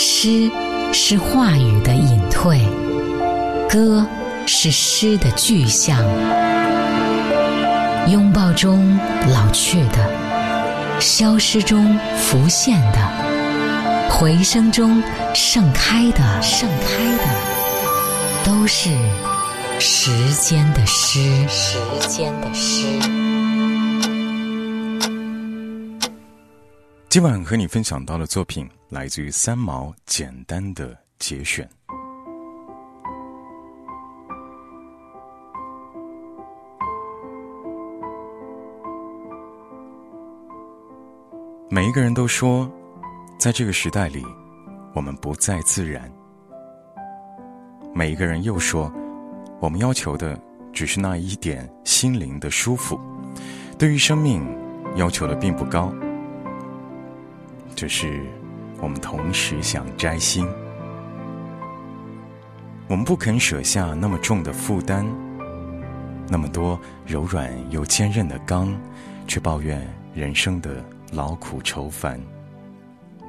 诗是话语的隐退，歌是诗的具象。拥抱中老去的，消失中浮现的，回声中盛开的，盛开的，都是时间的诗，时间的诗。今晚和你分享到的作品来自于三毛简单的节选。每一个人都说，在这个时代里，我们不再自然。每一个人又说，我们要求的只是那一点心灵的舒服，对于生命要求的并不高。只是我们同时想摘星，我们不肯舍下那么重的负担，那么多柔软又坚韧的钢，却抱怨人生的。劳苦愁烦，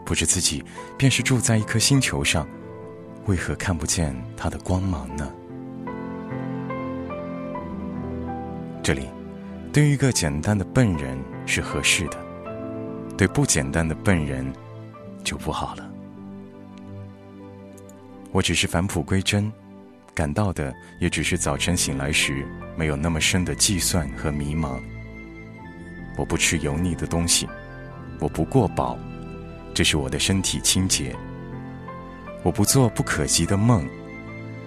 不知自己便是住在一颗星球上，为何看不见它的光芒呢？这里，对于一个简单的笨人是合适的，对不简单的笨人就不好了。我只是返璞归真，感到的也只是早晨醒来时没有那么深的计算和迷茫。我不吃油腻的东西。我不过饱，这是我的身体清洁；我不做不可及的梦，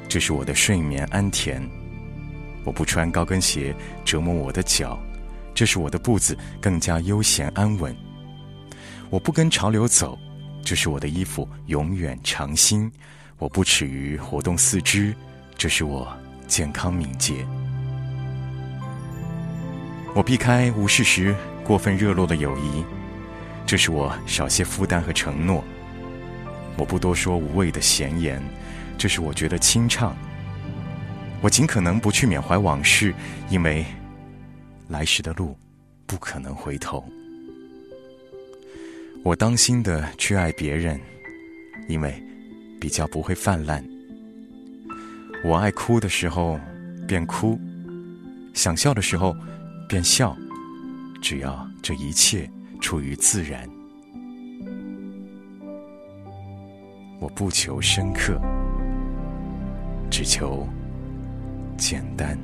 这是我的睡眠安恬；我不穿高跟鞋折磨我的脚，这是我的步子更加悠闲安稳；我不跟潮流走，这是我的衣服永远长新；我不耻于活动四肢，这是我健康敏捷；我避开无事时过分热络的友谊。这是我少些负担和承诺，我不多说无谓的闲言，这是我觉得清畅。我尽可能不去缅怀往事，因为来时的路不可能回头。我当心的去爱别人，因为比较不会泛滥。我爱哭的时候便哭，想笑的时候便笑，只要这一切。出于自然，我不求深刻，只求简单。